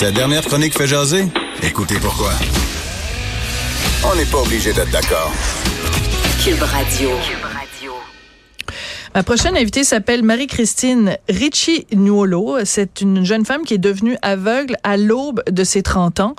Cette dernière chronique fait jaser? Écoutez pourquoi. On n'est pas obligé d'être d'accord. Cube Radio. Ma prochaine invitée s'appelle Marie-Christine Ricci Nuolo. C'est une jeune femme qui est devenue aveugle à l'aube de ses 30 ans.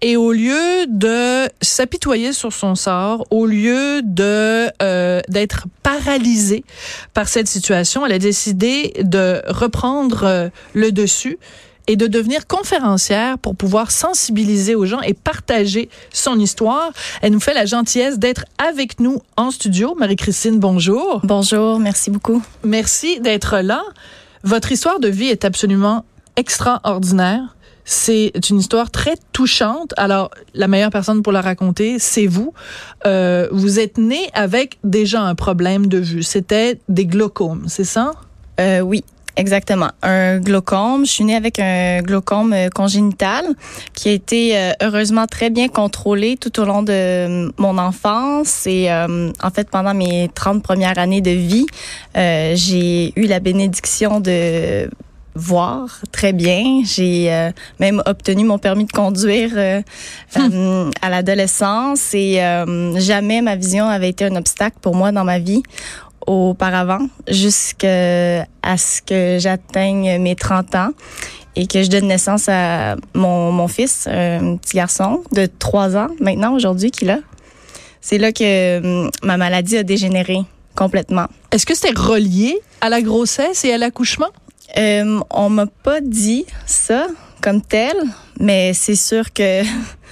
Et au lieu de s'apitoyer sur son sort, au lieu de euh, d'être paralysée par cette situation, elle a décidé de reprendre euh, le dessus et de devenir conférencière pour pouvoir sensibiliser aux gens et partager son histoire. Elle nous fait la gentillesse d'être avec nous en studio. Marie-Christine, bonjour. Bonjour, merci beaucoup. Merci d'être là. Votre histoire de vie est absolument extraordinaire. C'est une histoire très touchante. Alors, la meilleure personne pour la raconter, c'est vous. Euh, vous êtes né avec déjà un problème de vue. C'était des glaucomes, c'est ça? Euh, oui, Exactement. Un glaucome. Je suis née avec un glaucome euh, congénital qui a été euh, heureusement très bien contrôlé tout au long de euh, mon enfance et en fait pendant mes 30 premières années de vie, j'ai eu la bénédiction de voir très bien. J'ai même obtenu mon permis de conduire hum. à l'adolescence et jamais ma vision avait été un obstacle pour moi dans ma vie auparavant jusqu'à ce que j'atteigne mes 30 ans et que je donne naissance à mon, mon fils, un petit garçon de 3 ans maintenant aujourd'hui qu'il a. C'est là que hum, ma maladie a dégénéré complètement. Est-ce que c'était relié à la grossesse et à l'accouchement? Euh, on m'a pas dit ça comme tel, mais c'est sûr que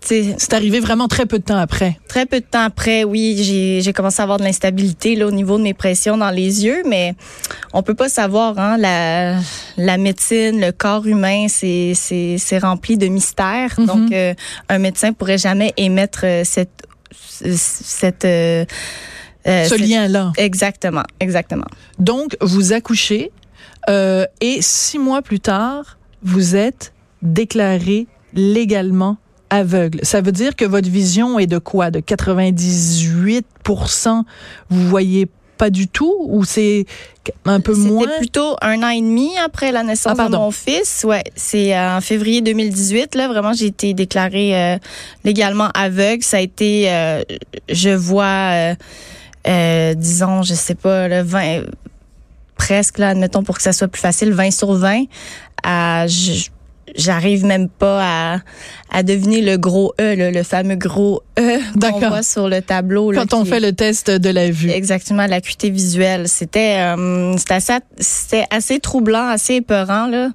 c'est arrivé vraiment très peu de temps après. Très peu de temps après, oui, j'ai commencé à avoir de l'instabilité là au niveau de mes pressions dans les yeux, mais on peut pas savoir hein, la la médecine, le corps humain, c'est c'est rempli de mystères. Mm-hmm. Donc euh, un médecin pourrait jamais émettre euh, cette cette euh, ce lien-là. Exactement, exactement. Donc, vous accouchez et six mois plus tard, vous êtes déclaré légalement aveugle. Ça veut dire que votre vision est de quoi? De 98% Vous voyez pas du tout? Ou c'est un peu moins? C'était plutôt un an et demi après la naissance ah, de mon fils. Ouais, c'est euh, en février 2018. Là, vraiment, j'ai été déclarée euh, légalement aveugle. Ça a été, euh, je vois, disons, je sais pas, le 20, presque là, admettons pour que ça soit plus facile, 20 sur 20. À, j'arrive même pas à, à deviner le gros E, le, fameux gros E qu'on voit sur le tableau. Quand on fait le test de la vue. Exactement, l'acuité visuelle. C'était euh, assez, c'était assez troublant, assez épeurant là,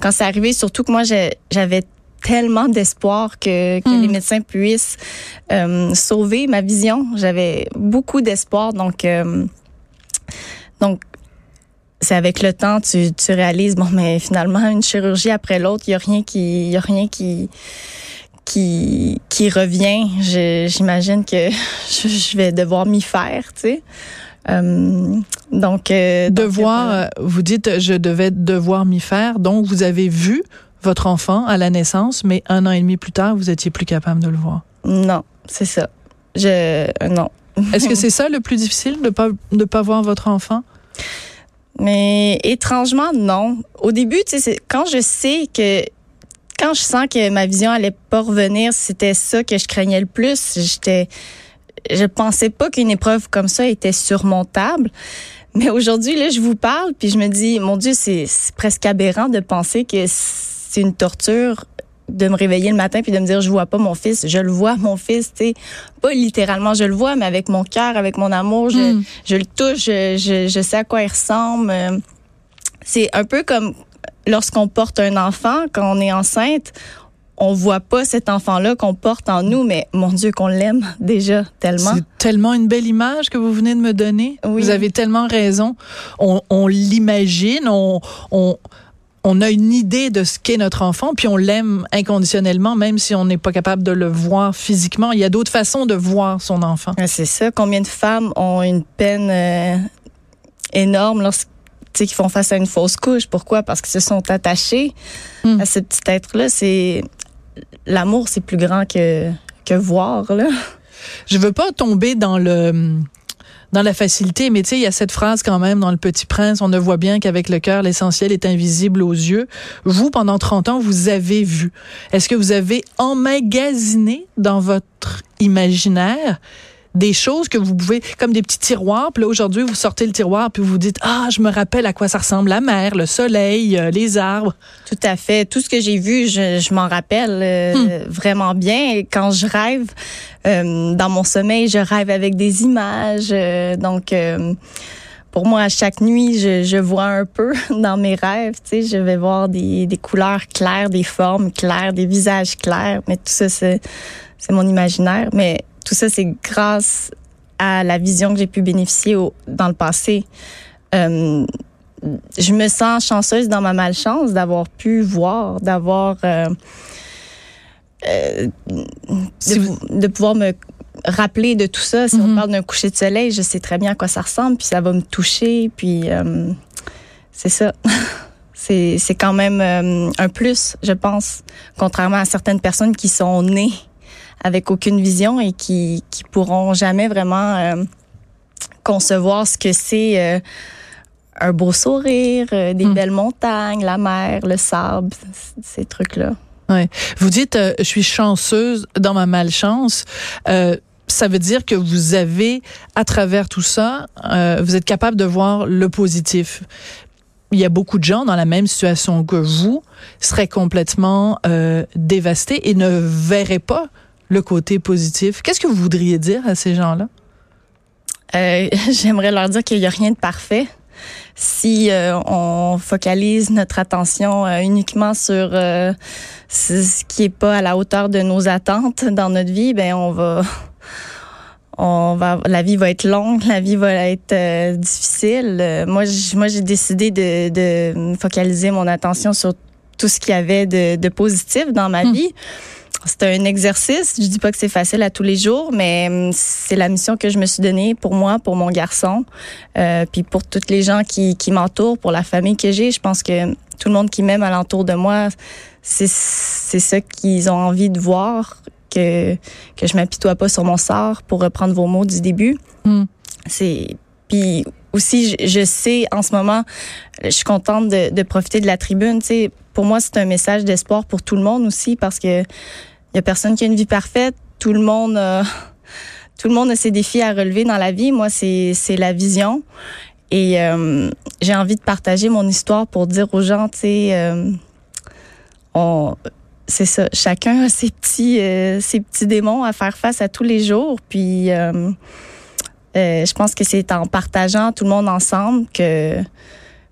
quand c'est arrivé. Surtout que moi, j'avais tellement d'espoir que, que les hmm. médecins puissent euh, sauver ma vision. J'avais beaucoup d'espoir, donc euh, donc c'est avec le temps, tu, tu réalises, bon, mais finalement, une chirurgie après l'autre, il y a rien qui, y a rien qui, qui, qui revient. J'imagine que je vais devoir m'y faire, tu sais. Euh, donc, euh, devoir, euh, vous dites, je devais devoir m'y faire. Donc, vous avez vu votre enfant à la naissance, mais un an et demi plus tard, vous étiez plus capable de le voir. Non, c'est ça. Je, non. Est-ce que c'est ça le plus difficile de pas de pas voir votre enfant? Mais étrangement, non. Au début, quand je sais que quand je sens que ma vision allait pas revenir, c'était ça que je craignais le plus. J'étais, je pensais pas qu'une épreuve comme ça était surmontable. Mais aujourd'hui, là, je vous parle, puis je me dis, mon Dieu, c'est presque aberrant de penser que c'est une torture de me réveiller le matin puis de me dire je vois pas mon fils, je le vois mon fils, tu sais, pas littéralement je le vois, mais avec mon cœur, avec mon amour, je, hmm. je le touche, je, je, sais à quoi il ressemble. C'est un peu comme lorsqu'on porte un enfant, quand on est enceinte, on voit pas cet enfant-là qu'on porte en nous, mais mon Dieu, qu'on l'aime déjà tellement. C'est tellement une belle image que vous venez de me donner. Oui. Vous avez tellement raison. On, on l'imagine, on, on, on a une idée de ce qu'est notre enfant, puis on l'aime inconditionnellement, même si on n'est pas capable de le voir physiquement. Il y a d'autres façons de voir son enfant. Ah, c'est ça. Combien de femmes ont une peine euh, énorme lorsqu'ils font face à une fausse couche? Pourquoi? Parce qu'ils se sont attachés hmm. à ce petit être-là. C'est l'amour, c'est plus grand que que voir là. Je veux pas tomber dans le dans la facilité. Mais tu sais, il y a cette phrase quand même dans Le Petit Prince, on ne voit bien qu'avec le cœur, l'essentiel est invisible aux yeux. Vous, pendant 30 ans, vous avez vu. Est-ce que vous avez emmagasiné dans votre imaginaire des choses que vous pouvez, comme des petits tiroirs. Puis là, aujourd'hui, vous sortez le tiroir, puis vous dites, ah, je me rappelle à quoi ça ressemble la mer, le soleil, euh, les arbres. Tout à fait. Tout ce que j'ai vu, je, je m'en rappelle euh, hmm. vraiment bien. Et quand je rêve, euh, dans mon sommeil, je rêve avec des images. donc, pour moi, à chaque nuit, je, je, vois un peu dans mes rêves. Tu sais, je vais voir des, des couleurs claires, des formes claires, des visages clairs. Mais tout ça, c'est mon imaginaire. Mais tout ça, c'est grâce à la vision que j'ai pu bénéficier au, dans le passé. Euh, je me sens chanceuse dans ma malchance d'avoir pu voir, d'avoir euh, euh, de, pouvoir me rappeler de tout ça. Si on mm-hmm. parle d'un coucher de soleil, je sais très bien à quoi ça ressemble, puis ça va me toucher, puis c'est ça. c'est quand même un plus, je pense, contrairement à certaines personnes qui sont nées avec aucune vision et qui qui pourront jamais vraiment euh, concevoir ce que c'est euh, un beau sourire, euh, des hmm. belles montagnes, la mer, le sable, ces trucs-là. Ouais. Vous dites, je suis chanceuse dans ma malchance. ça veut dire que vous avez, à travers tout ça, vous êtes capable de voir le positif il y a beaucoup de gens dans la même situation que vous seraient complètement dévastés et ne verraient pas le côté positif. Qu'est-ce que vous voudriez dire à ces gens-là? Euh, j'aimerais leur dire qu'il n'y a rien de parfait. Si euh, on focalise notre attention euh, uniquement sur ce qui est pas à la hauteur de nos attentes dans notre vie, ben on va, on va, la vie va être longue, la vie va être difficile. moi, moi, j'ai décidé de, de focaliser mon attention sur tout ce qu'il y avait de, de positif dans ma hmm. vie c'est un exercice. Je dis pas que c'est facile à tous les jours, mais hum, c'est la mission que je me suis donnée pour moi, pour mon garçon, euh, puis pour toutes les gens qui, qui m'entourent, pour la famille que j'ai. Je pense que tout le monde qui m'aime alentour de moi, c'est c'est ça qu'ils ont envie de voir que que je m'apitoie pas sur mon sort, pour reprendre vos mots du début. Hmm. C'est puis aussi, je, sais en ce moment, je suis contente de, de profiter de la tribune. Tu sais, pour moi, c'est un message d'espoir pour tout le monde aussi parce que il y a personne qui a une vie parfaite. Tout le monde, euh, tout le monde a ses défis à relever dans la vie. Moi, c'est c'est la vision. Et euh, j'ai envie de partager mon histoire pour dire aux gens, tu sais, euh, on, c'est ça. Chacun a ses petits, ses petits démons à faire face à tous les jours. Puis, je pense que c'est en partageant tout le monde ensemble que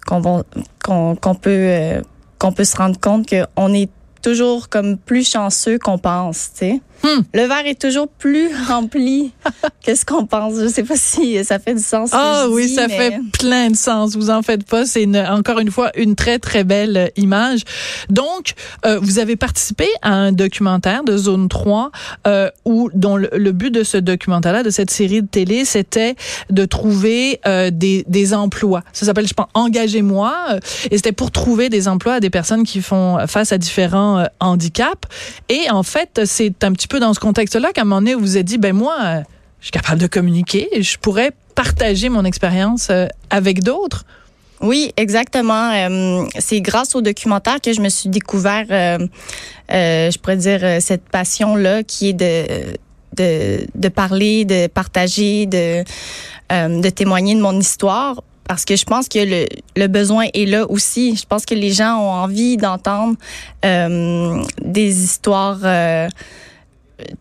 qu'on qu'on peut qu'on peut se rendre compte qu'on est toujours comme plus chanceux qu'on pense, tu sais. Hmm. Le verre est toujours plus rempli que ce qu'on pense. Je sais pas si ça fait du sens. Ah oui, ça fait plein de sens. Vous en faites pas. C'est encore une fois une très très belle euh, image. Donc, euh, vous avez participé à un documentaire de Zone 3 euh, où dont le, but de ce documentaire-là, de cette série de télé, c'était de trouver euh, des, des emplois. Ça s'appelle, je pense, Engagez-moi. Et c'était pour trouver des emplois à des personnes qui font face à différents handicaps. Et en fait, c'est un petit peu dans ce contexte-là qu'à un moment donné, vous vous êtes dit, ben moi, euh, je suis capable de communiquer, je pourrais partager mon expérience euh, avec d'autres. Oui, exactement. Euh, c'est grâce au documentaire que je me suis découvert, je pourrais dire, cette passion-là qui est de, de, de parler, de partager, de, de témoigner de mon histoire parce que je pense que le, le, besoin est là aussi. Je pense que les gens ont envie d'entendre des histoires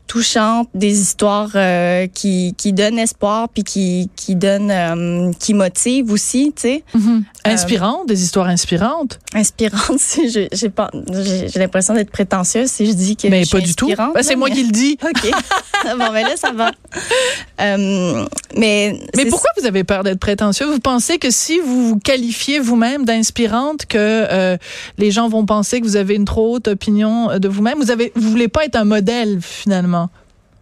touchantes, des histoires euh, qui, qui donnent espoir puis qui qui donnent euh, qui motivent aussi, tu sais. Mm-hmm. Inspirantes, des histoires inspirantes. Inspirantes, si j'ai j'ai l'impression d'être prétentieuse si je dis que Mais pas du tout. Ben, c'est moi qui le dis. OK. bon ben là ça va. Mais Mais pourquoi vous avez peur d'être prétentieux? Vous pensez que si vous vous qualifiez vous-même d'inspirante que les gens vont penser que vous avez une trop haute opinion de vous-même, vous avez vous voulez pas être un modèle finalement.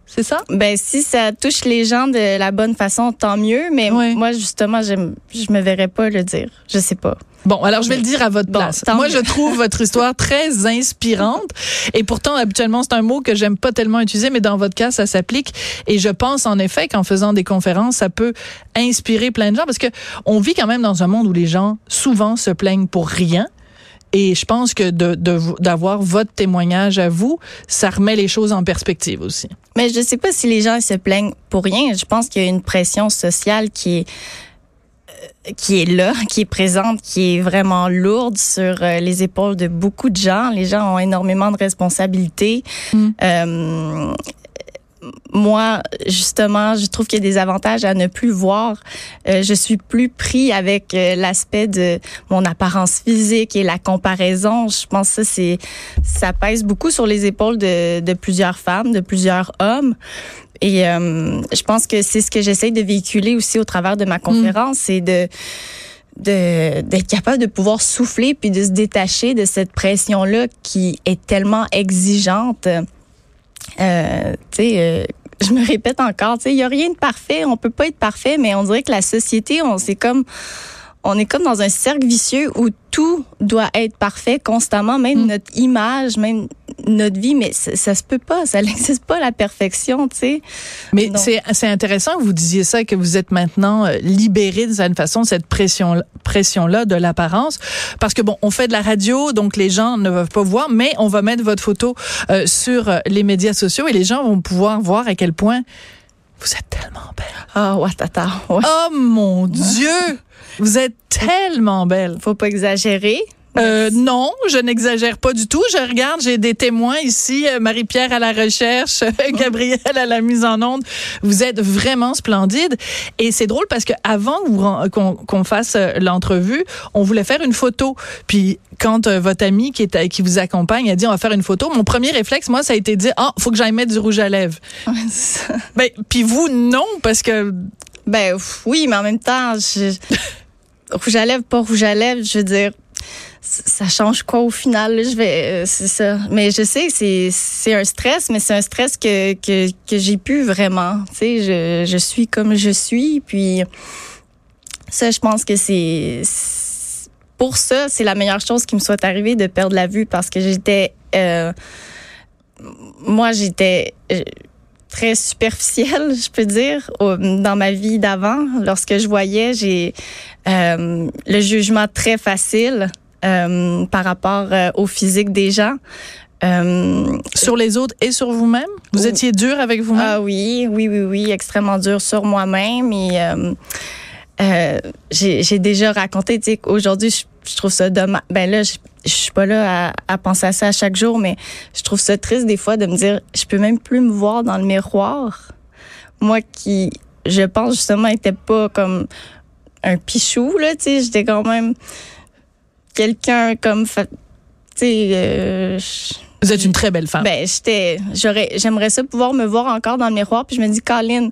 c'est ça? Ben, si ça touche les gens de la bonne façon, tant mieux. Mais Oui. moi, justement, je, je me verrais pas le dire. Je sais pas. Bon, alors je vais le dire à votre Bon, place. Moi, je trouve votre histoire très inspirante. Et pourtant, habituellement, c'est un mot que j'aime pas tellement utiliser, mais dans votre cas, ça s'applique. Et je pense en effet qu'en faisant des conférences, ça peut inspirer plein de gens parce que on vit quand même dans un monde où les gens souvent se plaignent pour rien. Et je pense que de- d'avoir votre témoignage à vous, ça remet les choses en perspective aussi. Mais je sais pas si les gens se plaignent pour rien. Je pense qu'il y a une pression sociale qui est euh, qui est là, qui est présente, qui est vraiment lourde sur euh, les épaules de beaucoup de gens. Les gens ont énormément de responsabilités. Mm. Euh, moi, justement, je trouve qu'il y a des avantages à ne plus voir. Euh, je suis plus pris avec euh, l'aspect de mon apparence physique et la comparaison. Je pense que ça, c'est, ça pèse beaucoup sur les épaules de, de plusieurs femmes, de plusieurs hommes. Et euh, je pense que c'est ce que j'essaye de véhiculer aussi au travers de ma conférence, c'est de de d'être capable de pouvoir souffler puis de se détacher de cette pression là qui est tellement exigeante. Euh, tu sais, euh, je me répète encore, tu sais, il y a rien de parfait, on peut pas être parfait, mais on dirait que la société, on c'est comme on est comme dans un cercle vicieux où tout doit être parfait constamment, même Mm. notre image, même notre vie, mais ça, ça se peut pas, ça n'existe pas la perfection, tu sais. Mais c'est c'est intéressant que vous disiez ça, que vous êtes maintenant euh, libéré d'une certaine façon de cette pression pression là de l'apparence, parce que bon, on fait de la radio, donc les gens ne peuvent pas voir, mais on va mettre votre photo euh, sur euh, les médias sociaux et les gens vont pouvoir voir à quel point vous êtes tellement belle. Ah, ouais. Oh mon Dieu, vous êtes tellement belle. Faut pas exagérer. Euh, non, je n'exagère pas du tout. Je regarde, j'ai des témoins ici, euh, Marie-Pierre à la recherche, Gabrielle à la mise en onde. Vous êtes vraiment splendide. Et c'est drôle parce que avant qu'on fasse euh, l'entrevue, on voulait faire une photo. Puis quand euh, votre ami qui est qui vous accompagne a dit on va faire une photo, mon premier réflexe moi ça a été de dire ah faut que j'aille mettre du rouge à lèvres. Ben puis vous non parce que Ben oui, mais en même temps, je... rouge à lèvres, pas rouge à lèvres, je veux dire, ça change quoi au final? Je vais, euh, c'est ça. Mais je sais, c'est c'est un stress, mais c'est un stress que que, que j'ai pu vraiment. Tu sais, je je suis comme je suis, puis ça, je pense que c'est pour ça, c'est la meilleure chose qui me soit arrivée de perdre la vue parce que j'étais, euh, moi, j'étais euh, très superficielle, je peux dire, dans ma vie d'avant. Lorsque je voyais, j'ai euh, le jugement très facile euh, par rapport euh, au physique des gens. Euh, sur les autres et sur vous-même, vous Oui. étiez dur avec vous-même? ah oui, oui, oui, oui, extrêmement dur sur moi-même. Et j'ai déjà raconté, tu sais, qu'aujourd'hui, je, je trouve ça dommage. Ben là, je, je suis pas là à, à penser à ça à chaque jour, mais je trouve ça triste des fois de me dire, je peux même plus me voir dans le miroir. Moi qui, je pense justement, était pas comme un pichou, là, tu sais, j'étais quand même quelqu'un comme, tu sais, euh, Vous êtes une très belle femme. ben, j'étais, j'aurais, j'aimerais ça pouvoir me voir encore dans le miroir. Puis je me dis, Colin,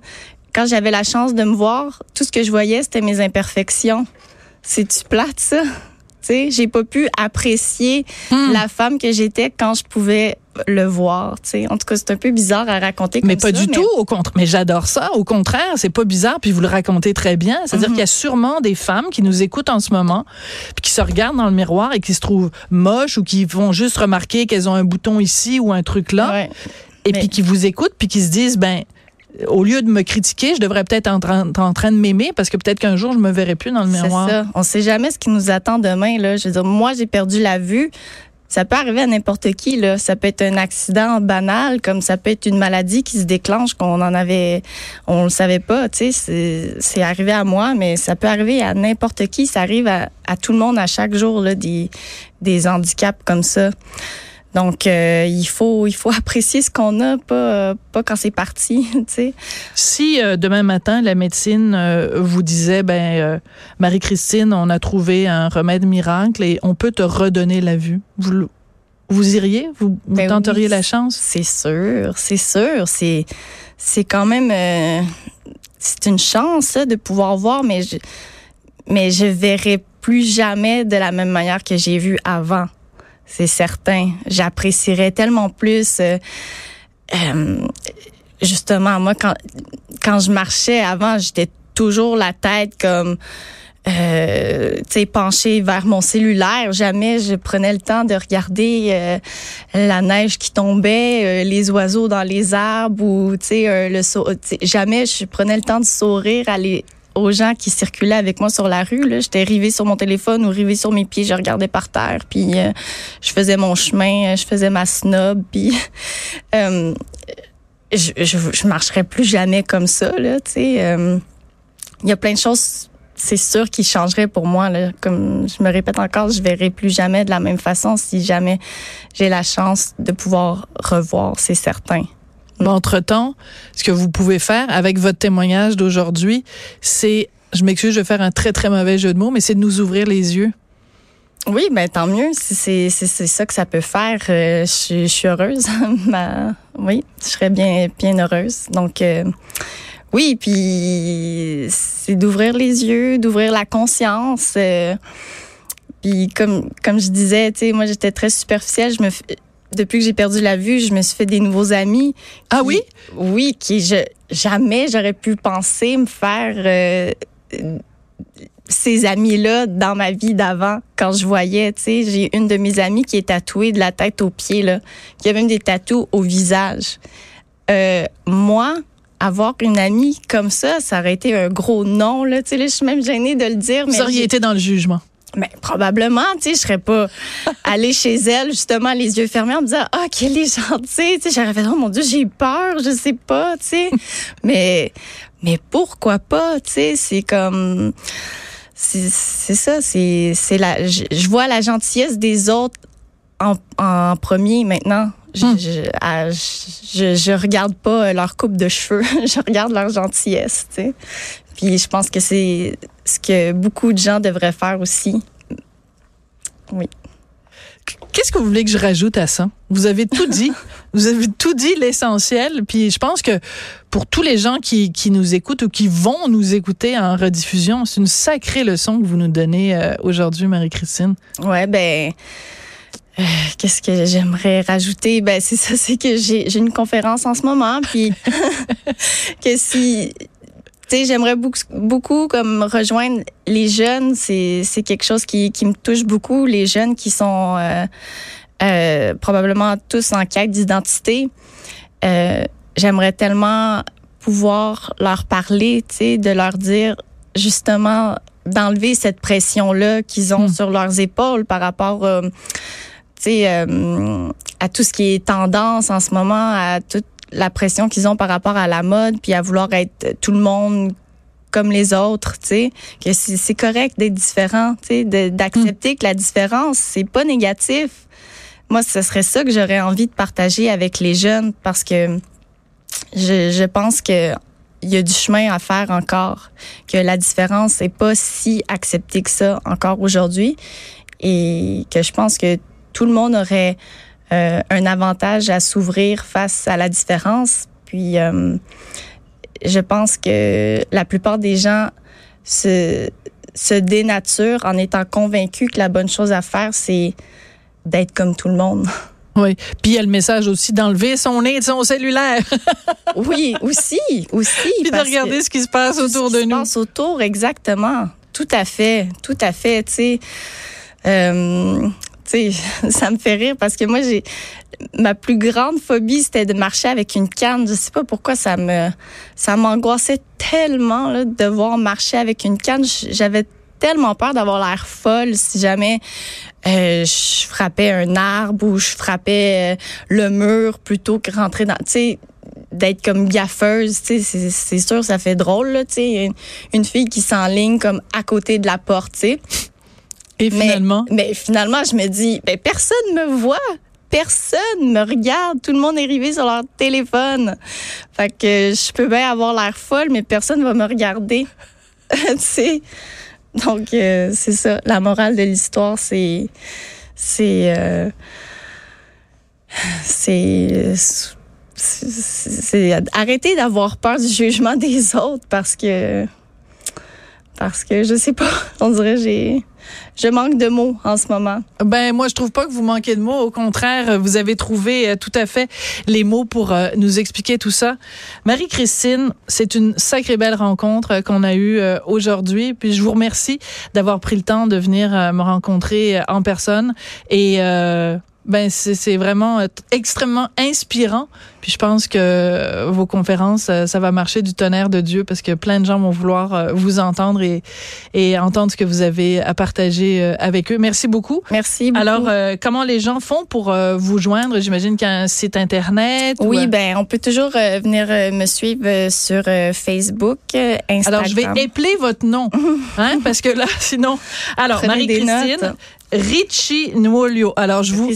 quand j'avais la chance de me voir, tout ce que je voyais, c'était mes imperfections. C'est-tu plate, ça? Tu sais, j'ai pas pu apprécier Hmm. la femme que j'étais quand je pouvais le voir. Tu sais, en tout cas, c'est un peu bizarre à raconter comme mais pas ça, du tout, au contraire. Mais j'adore ça. Au contraire, c'est pas bizarre, puis vous le racontez très bien. C'est-à-dire Mhm. qu'il y a sûrement des femmes qui nous écoutent en ce moment, puis qui se regardent dans le miroir et qui se trouvent moches ou qui vont juste remarquer qu'elles ont un bouton ici ou un truc là, Ouais. et Mais- puis qui vous écoutent, puis qui se disent, ben, au lieu de me critiquer, je devrais peut-être être en train, en train de m'aimer parce que peut-être qu'un jour je me verrai plus dans le C'est miroir. ça. On sait jamais ce qui nous attend demain. Là. Je veux dire, moi, j'ai perdu la vue. Ça peut arriver à n'importe qui. Là. Ça peut être un accident banal, comme ça peut être une maladie qui se déclenche qu'on en avait, on le savait pas. Tu sais, c'est, arrivé à moi, mais ça peut arriver à n'importe qui. Ça arrive à, à tout le monde à chaque jour là, des, des handicaps comme ça. Donc, euh, il faut, il faut apprécier ce qu'on a, pas, euh, pas quand c'est parti. Tu sais. Si euh, demain matin la médecine euh, vous disait ben euh, Marie-Christine, on a trouvé un remède miracle et on peut te redonner la vue, vous vous iriez, vous, vous Ben tenteriez oui. la chance? C'est sûr, c'est sûr. C'est, c'est quand même, euh, c'est une chance ça, de pouvoir voir, mais je, mais je verrai plus jamais de la même manière que j'ai vu avant. C'est certain. J'apprécierais tellement plus. euh, euh, justement, moi, quand, quand je marchais avant, j'étais toujours la tête comme euh, penchée vers mon cellulaire. Jamais je prenais le temps de regarder euh, la neige qui tombait, les oiseaux dans les arbres ou euh, le jamais je prenais le temps de sourire aller aux gens qui circulaient avec moi sur la rue. J'étais rivée sur mon téléphone ou rivée sur mes pieds, je regardais par terre, puis je faisais mon chemin, je faisais ma snob, puis je, je, je marcherais plus jamais comme ça. Là, il y a plein de choses c'est sûr qu'il changerait pour moi. Là. Comme je me répète encore, je verrai plus jamais de la même façon si jamais j'ai la chance de pouvoir revoir, c'est certain. Entre-temps, ce que vous pouvez faire avec votre témoignage d'aujourd'hui, c'est, je m'excuse, je vais faire un très, très mauvais jeu de mots, mais c'est de nous ouvrir les yeux. Oui, ben tant mieux. C'est ça que ça peut faire. Euh, je, suis heureuse. oui, je serais bien, bien heureuse. Donc, euh, oui, puis c'est d'ouvrir les yeux, d'ouvrir la conscience. Euh, puis comme comme je disais, tu sais, moi j'étais très superficielle. Je me depuis que j'ai perdu la vue, je me suis fait des nouveaux amis. ah oui? Oui, qui je jamais j'aurais pu penser me faire euh, ces amis-là dans ma vie d'avant quand je voyais, tu sais, j'ai une de mes amies qui est tatouée de la tête aux pieds là, qui a même des tatous au visage. Euh, moi, avoir une amie comme ça, ça aurait été un gros non. Là. Tu sais, là, je suis même gênée de le dire. Vous auriez été dans le jugement. Mais probablement, tu sais, je serais pas allée chez elle justement les yeux fermés en me disant ah qu'elle est gentille, tu sais, j'aurais fait oh mon dieu j'ai peur, je sais pas, tu sais, mais mais pourquoi pas, tu sais, c'est comme c'est ça, c'est c'est la je, vois la gentillesse des autres en, en premier maintenant. Hmm. Je, je, regarde pas leur coupe de cheveux, je regarde leur gentillesse, tu sais. Puis je pense que c'est ce que beaucoup de gens devraient faire aussi. Oui. Qu'est-ce que vous voulez que je rajoute à ça? Vous avez tout dit. vous avez tout dit l'essentiel. Puis je pense que pour tous les gens qui, qui nous écoutent ou qui vont nous écouter en rediffusion, c'est une sacrée leçon que vous nous donnez euh, aujourd'hui, Marie-Christine. Ouais, ben euh, qu'est-ce que j'aimerais rajouter? Ben c'est ça, c'est que j'ai une conférence en ce moment, puis que si sais, j'aimerais beaucoup, beaucoup comme rejoindre les jeunes. C'est c'est quelque chose qui qui me touche beaucoup. Les jeunes qui sont euh, euh, probablement tous en quête d'identité. j'aimerais tellement pouvoir leur parler, tu sais, de leur dire justement d'enlever cette pression là qu'ils ont hmm. sur leurs épaules par rapport euh, à tout ce qui est tendance en ce moment, à toute la pression qu'ils ont par rapport à la mode, puis à vouloir être tout le monde comme les autres, tu sais, que c'est correct d'être différent, tu sais, d'accepter que la différence c'est pas négatif. Moi, ce serait ça que j'aurais envie de partager avec les jeunes parce que je, je pense que il y a du chemin à faire encore, que la différence n'est pas si acceptée que ça encore aujourd'hui et que je pense que tout le monde aurait un avantage à s'ouvrir face à la différence. Puis, euh, je pense que la plupart des gens se, se dénaturent en étant convaincus que la bonne chose à faire, c'est d'être comme tout le monde. Oui. Puis il y a le message aussi d'enlever son nez de son cellulaire. oui, aussi, aussi. Puis de regarder ce qui se passe autour de nous. Ce qui se passe autour, exactement. Tout à fait, tout à fait. Tu sais, euh, ça me fait rire parce que moi, j'ai ma plus grande phobie, c'était de marcher avec une canne. Je sais pas pourquoi ça me ça m'angoissait tellement là, de devoir marcher avec une canne. J'avais tellement peur d'avoir l'air folle si jamais euh, je frappais un arbre ou je frappais euh, le mur plutôt que rentrer dans, tu sais, d'être comme gaffeuse, tu sais, c'est sûr, ça fait drôle, tu sais, une, une fille qui s'enligne comme à côté de la porte, tu sais. Et finalement? Mais, finalement, je me dis, ben, personne me voit. Personne me regarde. Tout le monde est arrivé sur leur téléphone. Fait que je peux bien avoir l'air folle, mais personne va me regarder. tu sais? Donc, euh, c'est ça. La morale de l'histoire, c'est. C'est. Euh, c'est. C'est arrêter d'avoir peur du jugement des autres parce que parce que je sais pas, on dirait j'ai je manque de mots en ce moment. Ben moi je trouve pas que vous manquez de mots, au contraire, vous avez trouvé euh, tout à fait les mots pour euh, nous expliquer tout ça. Marie-Christine, c'est une sacrée belle rencontre euh, qu'on a eue aujourd'hui, puis je vous remercie d'avoir pris le temps de venir me rencontrer en personne et ben c'est vraiment euh, extrêmement inspirant. Puis je pense que vos conférences, euh, ça va marcher du tonnerre de Dieu parce que plein de gens vont vouloir euh, vous entendre et, et entendre ce que vous avez à partager avec eux. Merci beaucoup. Merci beaucoup. Alors, comment les gens font pour vous joindre? J'imagine qu'il y a un site Internet. Oui, ben on peut toujours venir me suivre sur Facebook, Instagram. Alors, je vais épeler votre nom, hein, parce que là, sinon... Alors, Marie-Christine, Richie Nwolio. Alors je vous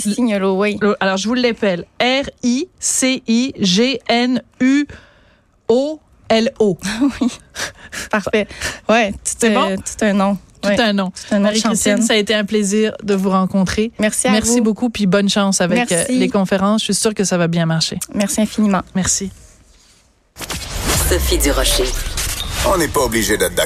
oui. Alors je vous l'appelle R I C I G N U O L O. oui. Parfait. Ouais, c'est bon? Tout un nom. Tout un nom. Marie-Christine, ça a été un plaisir de vous rencontrer. Merci à Merci beaucoup, puis bonne chance avec euh, les conférences. Je suis sûre que ça va bien marcher. Merci infiniment. Merci. Sophie Durocher. On n'est pas obligé d'être d'accord.